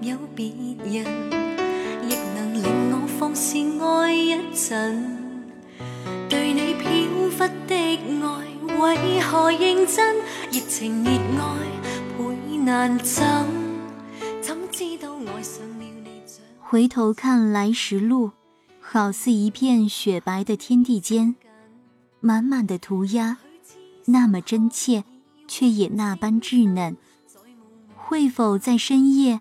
有别人，亦能令我放肆爱一阵。对你飘忽的爱，为何认真？热情热爱倍难枕，怎知道爱上了你？回头看来时路，好似一片雪白的天地间，满满的涂鸦，那么真切，却也那般稚嫩。会否在深夜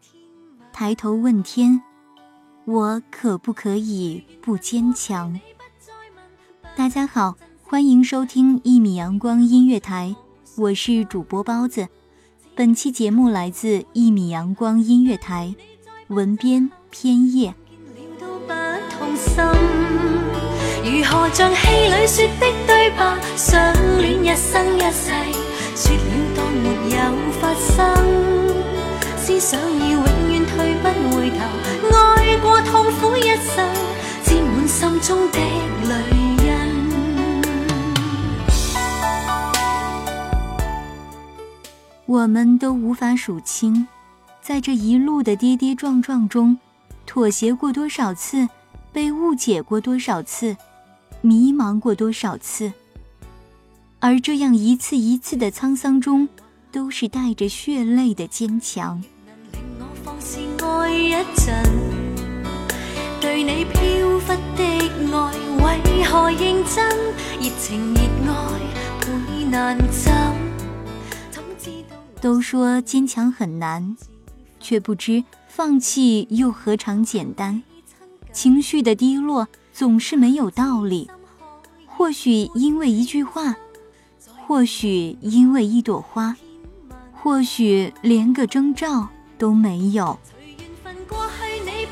抬头问天：“我可不可以不坚强？”大家好，欢迎收听一米阳光音乐台，我是主播包子。本期节目来自一米阳光音乐台，文编偏夜。如何像戏里说的对白，相恋一生一世，说了当没有发生，思想已永。爱过痛苦一生，满心中的泪。我们都无法数清，在这一路的跌跌撞撞中，妥协过多少次，被误解过多少次，迷茫过多少次。而这样一次一次的沧桑中，都是带着血泪的坚强。一阵，对你飘忽的爱，爱为何认真？热热情倍难枕。都说坚强很难，却不知放弃又何尝简单？情绪的低落总是没有道理，或许因为一句话，或许因为一朵花，或许连个征兆都没有。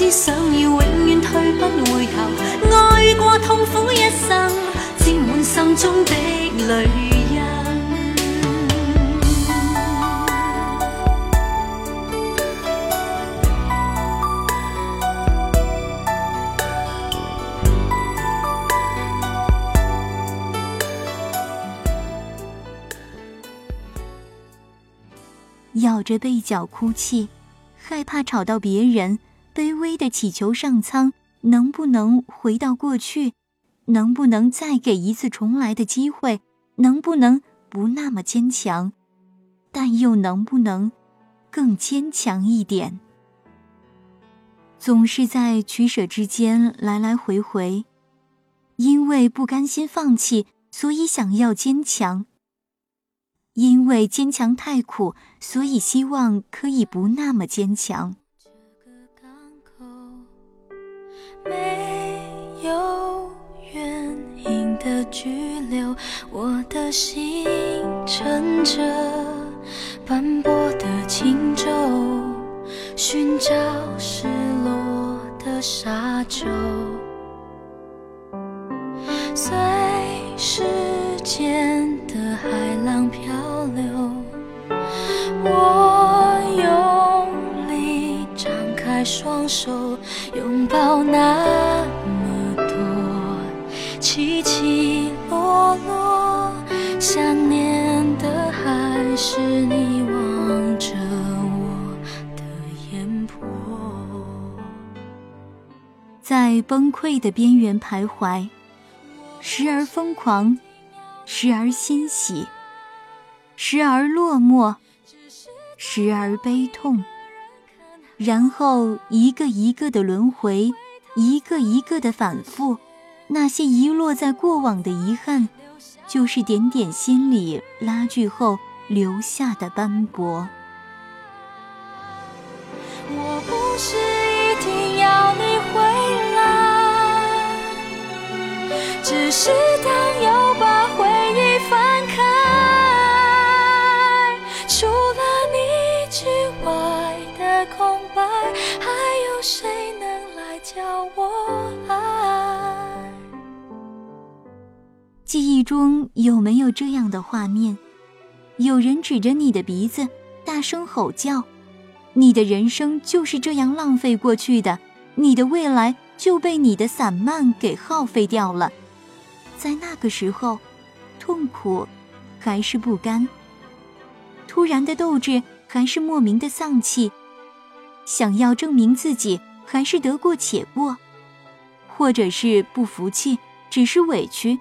只想要永远退不回头爱过痛苦一生沾满心中的泪眼咬着被角哭泣害怕吵到别人卑微的祈求上苍，能不能回到过去？能不能再给一次重来的机会？能不能不那么坚强？但又能不能更坚强一点？总是在取舍之间来来回回，因为不甘心放弃，所以想要坚强；因为坚强太苦，所以希望可以不那么坚强。的拘留，我的心乘着斑驳的轻舟，寻找失落的沙洲，随时间的海浪漂流。我用力张开双手，拥抱那。起起落落，想念的的还是你望着我眼在崩溃的边缘徘徊，时而疯狂，时而欣喜，时而落寞，时而悲痛，然后一个一个的轮回，一个一个的反复。那些遗落在过往的遗憾，就是点点心里拉锯后留下的斑驳。我不是一定要你回来，只是当又把回忆翻开，除了你之外的空白，还有谁能来教我？记忆中有没有这样的画面？有人指着你的鼻子大声吼叫，你的人生就是这样浪费过去的，你的未来就被你的散漫给耗费掉了。在那个时候，痛苦还是不甘，突然的斗志还是莫名的丧气，想要证明自己还是得过且过，或者是不服气，只是委屈。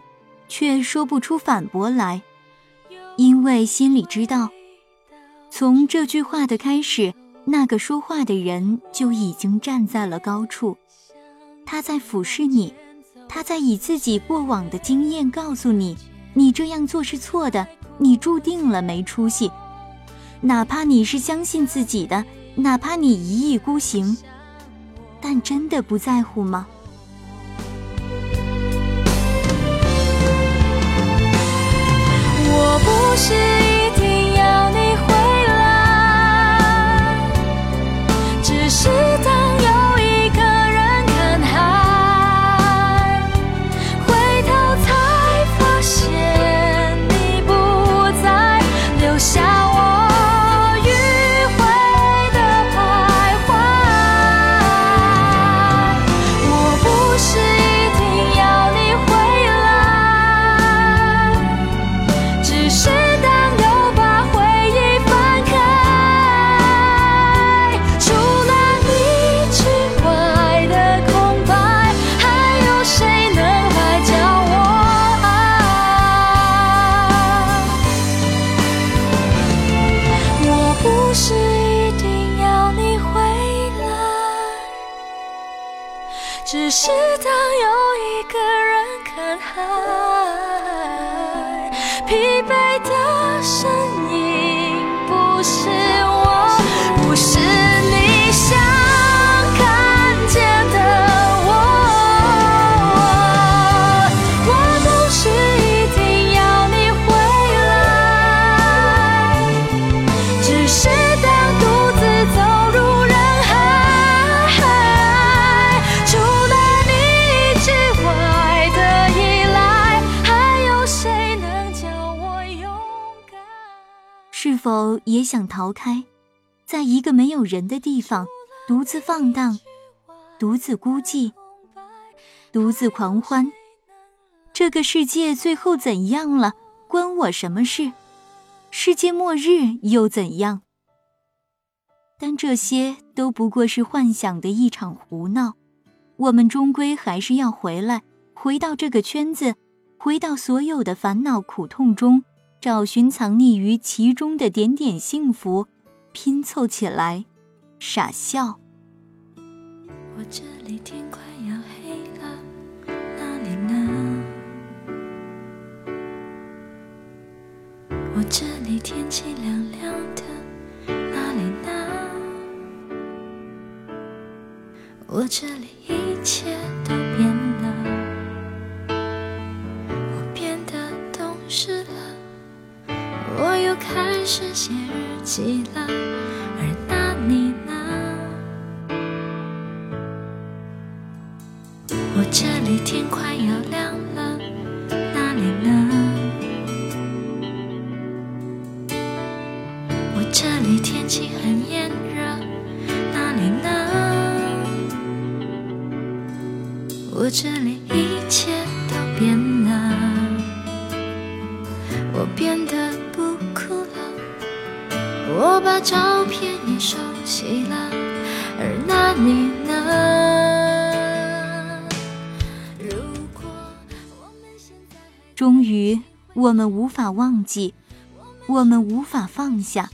却说不出反驳来，因为心里知道，从这句话的开始，那个说话的人就已经站在了高处，他在俯视你，他在以自己过往的经验告诉你，你这样做是错的，你注定了没出息，哪怕你是相信自己的，哪怕你一意孤行，但真的不在乎吗？我不是一定。只是当又一个人看海，疲惫的。否也想逃开，在一个没有人的地方独自放荡，独自孤寂，独自狂欢。这个世界最后怎样了？关我什么事？世界末日又怎样？但这些都不过是幻想的一场胡闹。我们终归还是要回来，回到这个圈子，回到所有的烦恼苦痛中。找寻藏匿于其中的点点幸福，拼凑起来，傻笑。我这里天快要黑了，那里呢？我这里天气凉凉的，那里呢？我这里一切都。起了，而那你呢？我这里天快要亮了，那里呢？我这里天气很炎热，那里呢？我这里一切。照片收起了，而那你呢？终于，我们无法忘记，我们无法放下，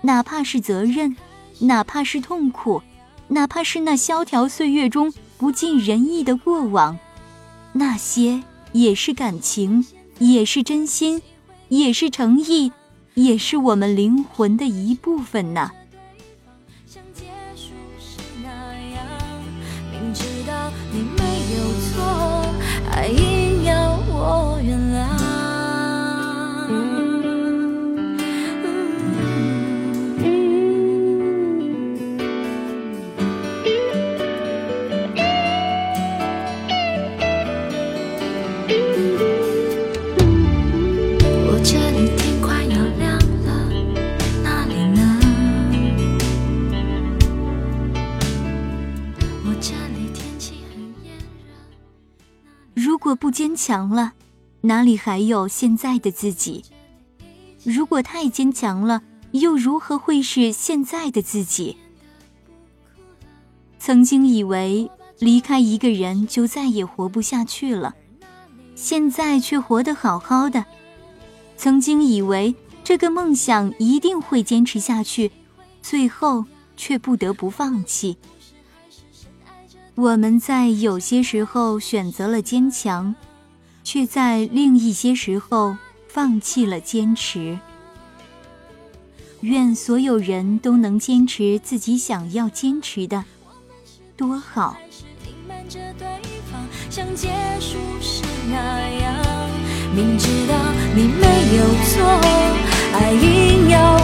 哪怕是责任，哪怕是痛苦，哪怕是那萧条岁月中不尽人意的过往，那些也是感情，也是真心，也是诚意。也是我们灵魂的一部分呢。强了，哪里还有现在的自己？如果太坚强了，又如何会是现在的自己？曾经以为离开一个人就再也活不下去了，现在却活得好好的。曾经以为这个梦想一定会坚持下去，最后却不得不放弃。我们在有些时候选择了坚强。却在另一些时候放弃了坚持。愿所有人都能坚持自己想要坚持的，多好。像结束时那样，明知道你没有错，爱硬要。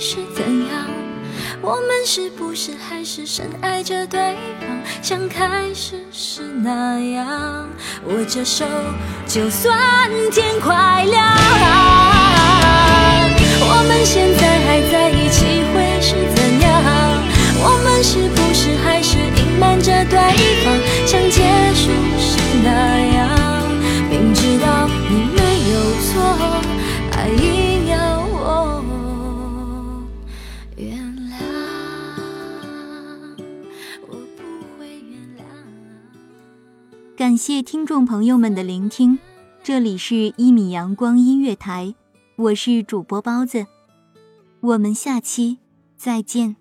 是怎样？我们是不是还是深爱着对方，像开始是那样，握着手，就算天快亮。我们现在还在一起，会是怎样？我们是不是还是隐瞒着对方，像结束是那？感谢听众朋友们的聆听，这里是《一米阳光音乐台》，我是主播包子，我们下期再见。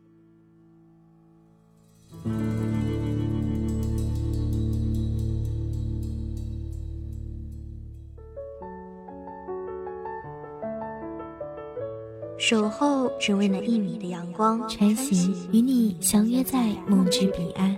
守候只为那一米的阳光穿行，与你相约在梦之彼岸。